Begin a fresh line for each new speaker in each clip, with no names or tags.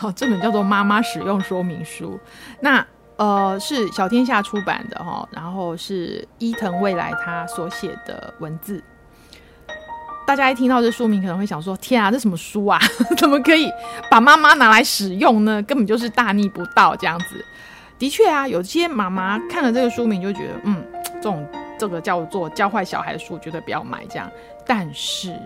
好，这本叫做《妈妈使用说明书》，那呃是小天下出版的哈，然后是伊藤未来他所写的文字。大家一听到这书名，可能会想说：“天啊，这什么书啊？怎么可以把妈妈拿来使用呢？根本就是大逆不道这样子。”的确啊，有些妈妈看了这个书名就觉得，嗯，这种这个叫做教坏小孩的书，绝对不要买这样。但是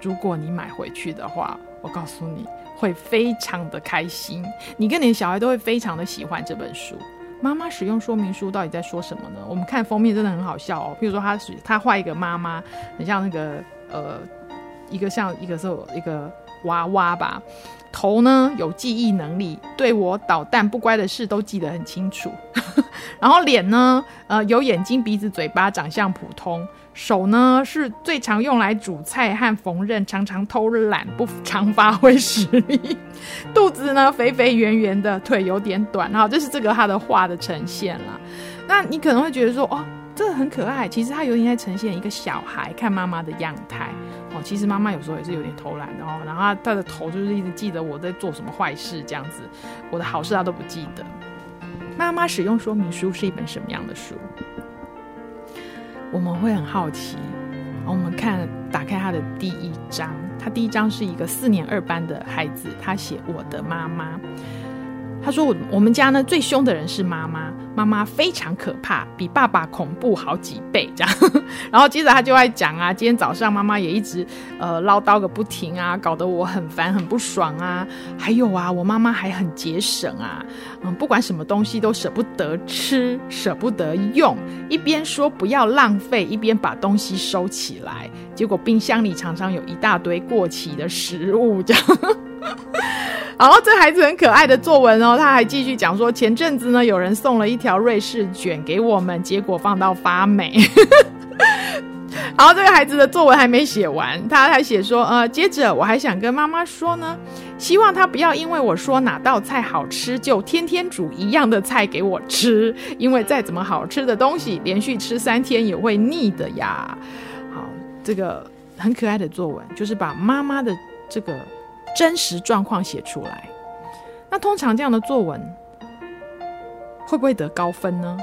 如果你买回去的话，我告诉你会非常的开心，你跟你的小孩都会非常的喜欢这本书。妈妈使用说明书到底在说什么呢？我们看封面真的很好笑哦。譬如说他是他画一个妈妈，很像那个。呃，一个像一个是一个娃娃吧，头呢有记忆能力，对我捣蛋不乖的事都记得很清楚。然后脸呢，呃，有眼睛、鼻子、嘴巴，长相普通。手呢是最常用来煮菜和缝纫，常常偷懒，不常发挥实力。肚子呢肥肥圆圆的，腿有点短。然后这是这个他的画的呈现了。那你可能会觉得说，哦。这个很可爱，其实他有点在呈现一个小孩看妈妈的样态。其实妈妈有时候也是有点偷懒的哦。然后他，他的头就是一直记得我在做什么坏事这样子，我的好事他都不记得。妈妈使用说明书是一本什么样的书？我们会很好奇。我们看，打开她的第一章，她第一章是一个四年二班的孩子，他写我的妈妈。他说：“我我们家呢最凶的人是妈妈，妈妈非常可怕，比爸爸恐怖好几倍。”这样，然后接着他就爱讲啊，今天早上妈妈也一直呃唠叨个不停啊，搞得我很烦很不爽啊。还有啊，我妈妈还很节省啊，嗯，不管什么东西都舍不得吃，舍不得用，一边说不要浪费，一边把东西收起来，结果冰箱里常常有一大堆过期的食物，这样。然后这孩子很可爱的作文哦，他还继续讲说，前阵子呢，有人送了一条瑞士卷给我们，结果放到发霉。然后这个孩子的作文还没写完，他还写说，呃，接着我还想跟妈妈说呢，希望他不要因为我说哪道菜好吃，就天天煮一样的菜给我吃，因为再怎么好吃的东西，连续吃三天也会腻的呀。好，这个很可爱的作文，就是把妈妈的这个。真实状况写出来，那通常这样的作文会不会得高分呢？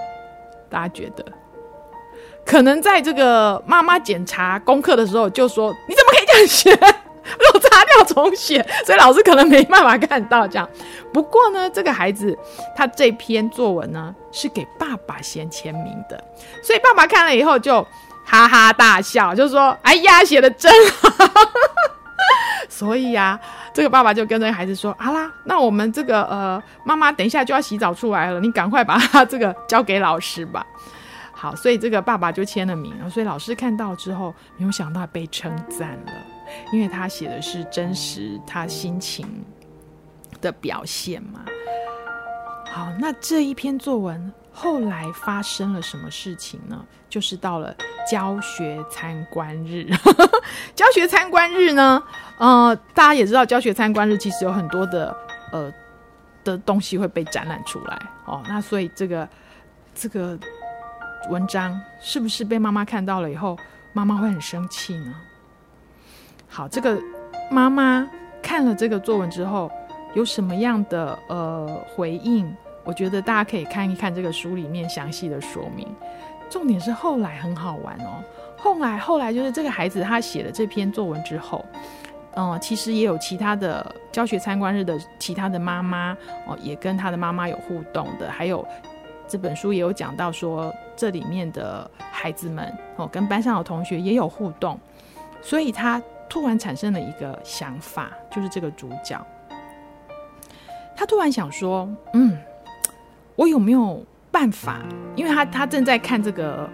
大家觉得？可能在这个妈妈检查功课的时候就说：“你怎么可以这样写？我擦掉重写。”所以老师可能没办法看到这样。不过呢，这个孩子他这篇作文呢是给爸爸先签名的，所以爸爸看了以后就哈哈大笑，就说：“哎呀，写的真好。” 所以呀、这个爸爸就跟这孩子说：“好啦，那我们这个呃，妈妈等一下就要洗澡出来了，你赶快把他这个交给老师吧。”好，所以这个爸爸就签了名。所以老师看到之后，没有想到被称赞了，因为他写的是真实他心情的表现嘛。好，那这一篇作文后来发生了什么事情呢？就是到了教学参观日，教学参观日呢，呃，大家也知道，教学参观日其实有很多的呃的东西会被展览出来哦。那所以这个这个文章是不是被妈妈看到了以后，妈妈会很生气呢？好，这个妈妈看了这个作文之后，有什么样的呃回应？我觉得大家可以看一看这个书里面详细的说明。重点是后来很好玩哦。后来后来就是这个孩子他写了这篇作文之后，嗯、其实也有其他的教学参观日的其他的妈妈哦，也跟他的妈妈有互动的。还有这本书也有讲到说，这里面的孩子们哦，跟班上的同学也有互动。所以他突然产生了一个想法，就是这个主角，他突然想说，嗯。我有没有办法？因为他他正在看这个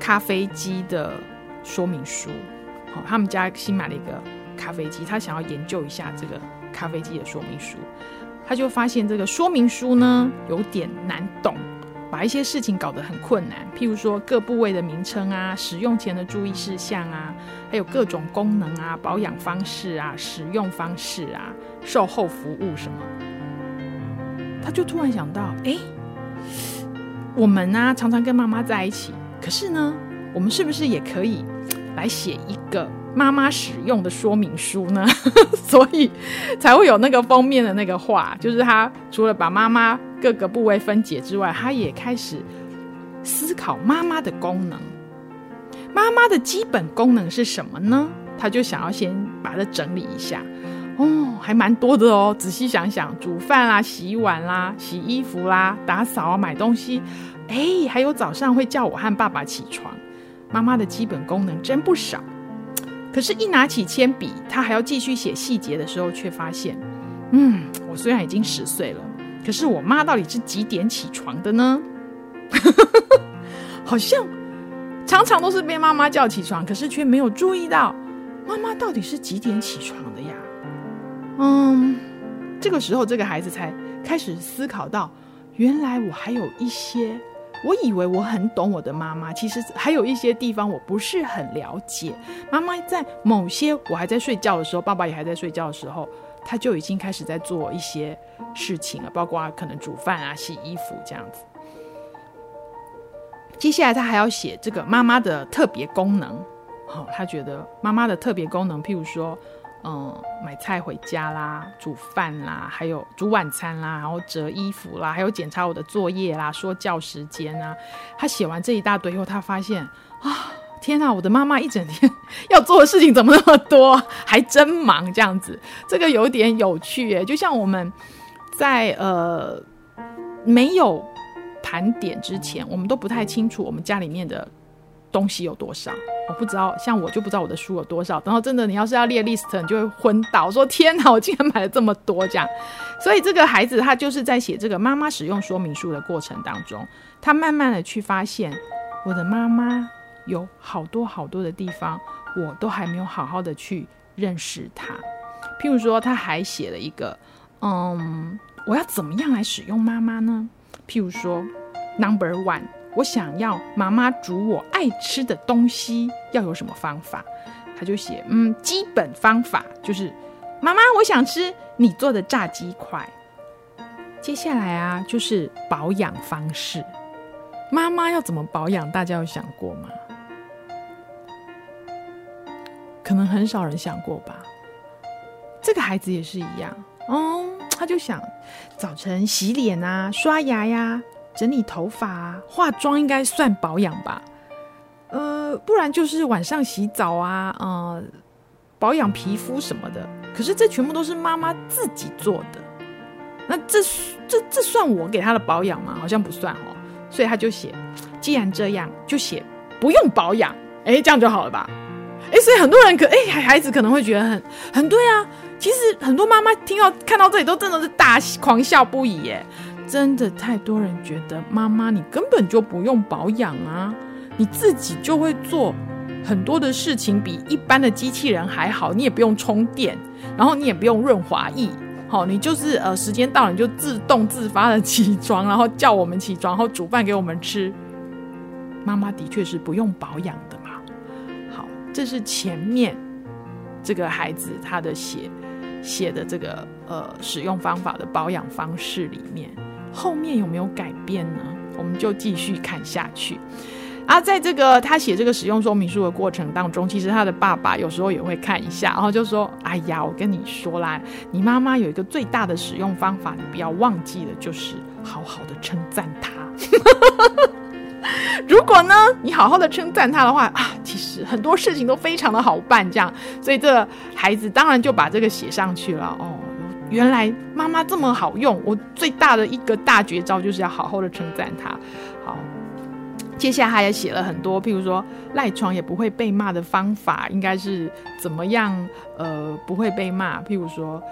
咖啡机的说明书，好，他们家新买了一个咖啡机，他想要研究一下这个咖啡机的说明书，他就发现这个说明书呢有点难懂，把一些事情搞得很困难，譬如说各部位的名称啊，使用前的注意事项啊，还有各种功能啊、保养方式啊、使用方式啊、售后服务什么，他就突然想到，哎。我们呢、啊，常常跟妈妈在一起，可是呢，我们是不是也可以来写一个妈妈使用的说明书呢？所以才会有那个封面的那个画，就是他除了把妈妈各个部位分解之外，他也开始思考妈妈的功能。妈妈的基本功能是什么呢？他就想要先把它整理一下。哦，还蛮多的哦。仔细想想，煮饭啦、洗碗啦、洗衣服啦、打扫啊、买东西，哎，还有早上会叫我和爸爸起床。妈妈的基本功能真不少。可是，一拿起铅笔，他还要继续写细节的时候，却发现，嗯，我虽然已经十岁了，可是我妈到底是几点起床的呢？好像常常都是被妈妈叫起床，可是却没有注意到妈妈到底是几点起床。嗯，这个时候，这个孩子才开始思考到，原来我还有一些，我以为我很懂我的妈妈，其实还有一些地方我不是很了解。妈妈在某些我还在睡觉的时候，爸爸也还在睡觉的时候，他就已经开始在做一些事情了，包括可能煮饭啊、洗衣服这样子。接下来他还要写这个妈妈的特别功能，好，他觉得妈妈的特别功能，譬如说。嗯，买菜回家啦，煮饭啦，还有煮晚餐啦，然后折衣服啦，还有检查我的作业啦，说教时间啊。他写完这一大堆以后，他发现啊，天哪，我的妈妈一整天要做的事情怎么那么多，还真忙这样子。这个有点有趣耶，就像我们在呃没有盘点之前，我们都不太清楚我们家里面的东西有多少。我不知道，像我就不知道我的书有多少。然后真的，你要是要列 list，你就会昏倒，说天哪，我竟然买了这么多这样。所以这个孩子他就是在写这个妈妈使用说明书的过程当中，他慢慢的去发现，我的妈妈有好多好多的地方，我都还没有好好的去认识她。譬如说，他还写了一个，嗯，我要怎么样来使用妈妈呢？譬如说，number one。我想要妈妈煮我爱吃的东西，要有什么方法？他就写，嗯，基本方法就是，妈妈，我想吃你做的炸鸡块。接下来啊，就是保养方式。妈妈要怎么保养？大家有想过吗？可能很少人想过吧。这个孩子也是一样，哦，他就想早晨洗脸啊，刷牙呀。整理头发，化妆应该算保养吧，呃，不然就是晚上洗澡啊，呃，保养皮肤什么的。可是这全部都是妈妈自己做的，那这这这算我给她的保养吗？好像不算哦。所以他就写，既然这样，就写不用保养，哎，这样就好了吧？哎，所以很多人可哎孩子可能会觉得很很对啊。其实很多妈妈听到看到这里都真的是大狂笑不已耶。真的太多人觉得妈妈你根本就不用保养啊，你自己就会做很多的事情，比一般的机器人还好。你也不用充电，然后你也不用润滑液，好，你就是呃时间到了你就自动自发的起床，然后叫我们起床，然后煮饭给我们吃。妈妈的确是不用保养的嘛。好，这是前面这个孩子他的写写的这个呃使用方法的保养方式里面。后面有没有改变呢？我们就继续看下去。啊，在这个他写这个使用说明书的过程当中，其实他的爸爸有时候也会看一下，然后就说：“哎呀，我跟你说啦，你妈妈有一个最大的使用方法，你不要忘记了，就是好好的称赞他。如果呢，你好好的称赞他的话啊，其实很多事情都非常的好办。这样，所以这孩子当然就把这个写上去了哦。”原来妈妈这么好用，我最大的一个大绝招就是要好好的称赞她。好，接下来他也写了很多，譬如说赖床也不会被骂的方法，应该是怎么样？呃，不会被骂。譬如说，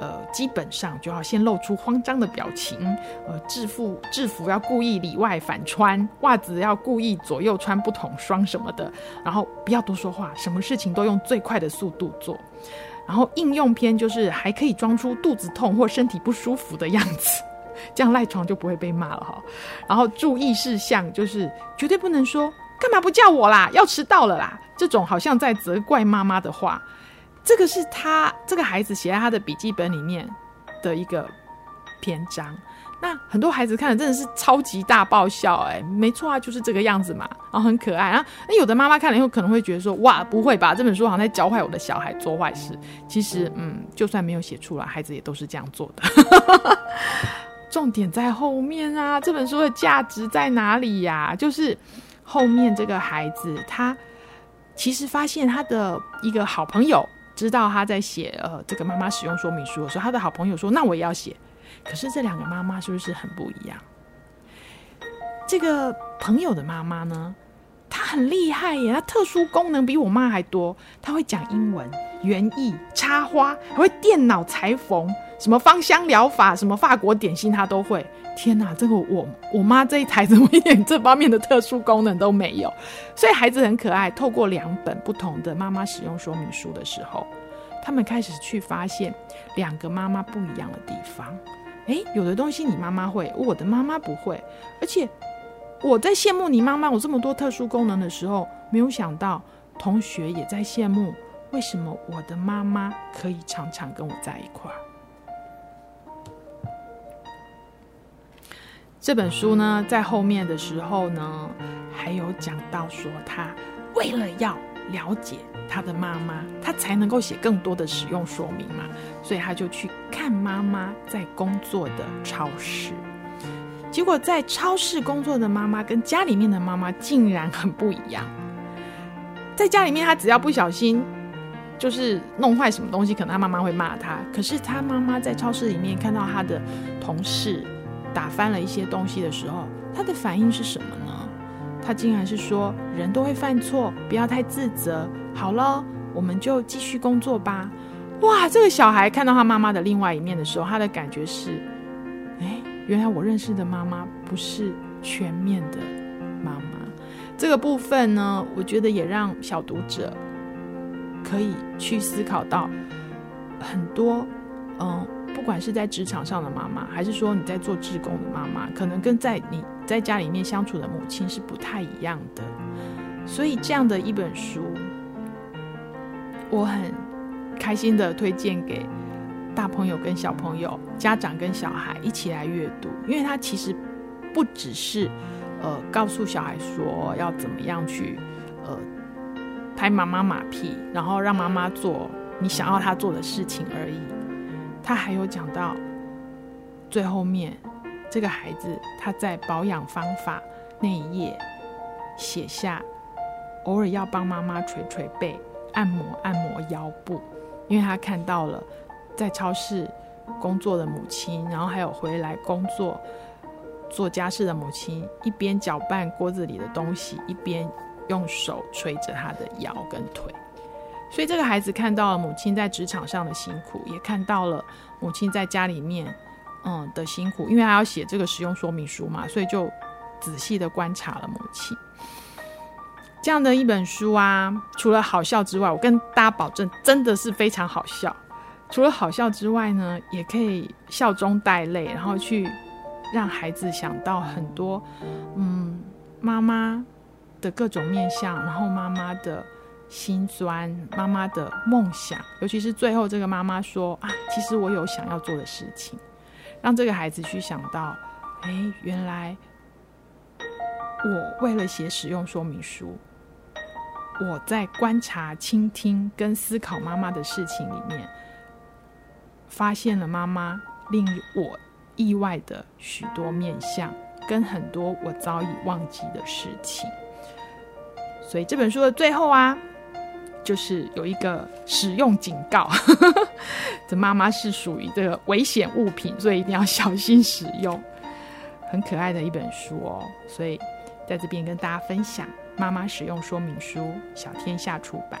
呃，基本上就要先露出慌张的表情。呃，制服制服要故意里外反穿，袜子要故意左右穿不同双什么的。然后不要多说话，什么事情都用最快的速度做。然后应用篇就是还可以装出肚子痛或身体不舒服的样子，这样赖床就不会被骂了哈。然后注意事项就是绝对不能说干嘛不叫我啦，要迟到了啦，这种好像在责怪妈妈的话。这个是他这个孩子写在他的笔记本里面的一个篇章。那很多孩子看了真的是超级大爆笑，哎，没错啊，就是这个样子嘛，然后很可爱啊。那有的妈妈看了以后可能会觉得说，哇，不会吧，这本书好像在教坏我的小孩做坏事。其实，嗯，就算没有写出来，孩子也都是这样做的。重点在后面啊，这本书的价值在哪里呀？就是后面这个孩子，他其实发现他的一个好朋友知道他在写呃这个妈妈使用说明书的时候，他的好朋友说，那我也要写。可是这两个妈妈是不是很不一样？这个朋友的妈妈呢，他很厉害耶，他特殊功能比我妈还多。他会讲英文、园艺、插花，还会电脑裁缝，什么芳香疗法、什么法国点心，他都会。天哪，这个我我妈这一台怎么一点 这方面的特殊功能都没有？所以孩子很可爱。透过两本不同的妈妈使用说明书的时候，他们开始去发现两个妈妈不一样的地方。诶，有的东西你妈妈会，我的妈妈不会。而且我在羡慕你妈妈有这么多特殊功能的时候，没有想到同学也在羡慕，为什么我的妈妈可以常常跟我在一块儿？这本书呢，在后面的时候呢，还有讲到说，他为了要了解。他的妈妈，他才能够写更多的使用说明嘛，所以他就去看妈妈在工作的超市。结果在超市工作的妈妈跟家里面的妈妈竟然很不一样。在家里面，他只要不小心就是弄坏什么东西，可能他妈妈会骂他。可是他妈妈在超市里面看到他的同事打翻了一些东西的时候，他的反应是什么呢？他竟然是说：“人都会犯错，不要太自责。”好了，我们就继续工作吧。哇，这个小孩看到他妈妈的另外一面的时候，他的感觉是：原来我认识的妈妈不是全面的妈妈。这个部分呢，我觉得也让小读者可以去思考到很多。嗯，不管是在职场上的妈妈，还是说你在做志工的妈妈，可能跟在你在家里面相处的母亲是不太一样的。所以这样的一本书。我很开心的推荐给大朋友跟小朋友、家长跟小孩一起来阅读，因为它其实不只是呃告诉小孩说要怎么样去呃拍妈妈马屁，然后让妈妈做你想要他做的事情而已。他还有讲到最后面，这个孩子他在保养方法那一页写下，偶尔要帮妈妈捶捶背。按摩按摩腰部，因为他看到了在超市工作的母亲，然后还有回来工作做家事的母亲，一边搅拌锅子里的东西，一边用手捶着他的腰跟腿。所以这个孩子看到了母亲在职场上的辛苦，也看到了母亲在家里面嗯的辛苦，因为他要写这个使用说明书嘛，所以就仔细的观察了母亲。这样的一本书啊，除了好笑之外，我跟大家保证，真的是非常好笑。除了好笑之外呢，也可以笑中带泪，然后去让孩子想到很多，嗯，妈妈的各种面相，然后妈妈的心酸，妈妈的梦想，尤其是最后这个妈妈说啊，其实我有想要做的事情，让这个孩子去想到，哎，原来我为了写使用说明书。我在观察、倾听跟思考妈妈的事情里面，发现了妈妈令我意外的许多面相，跟很多我早已忘记的事情。所以这本书的最后啊，就是有一个使用警告：这妈妈是属于这个危险物品，所以一定要小心使用。很可爱的一本书哦，所以在这边跟大家分享。妈妈使用说明书，小天下出版。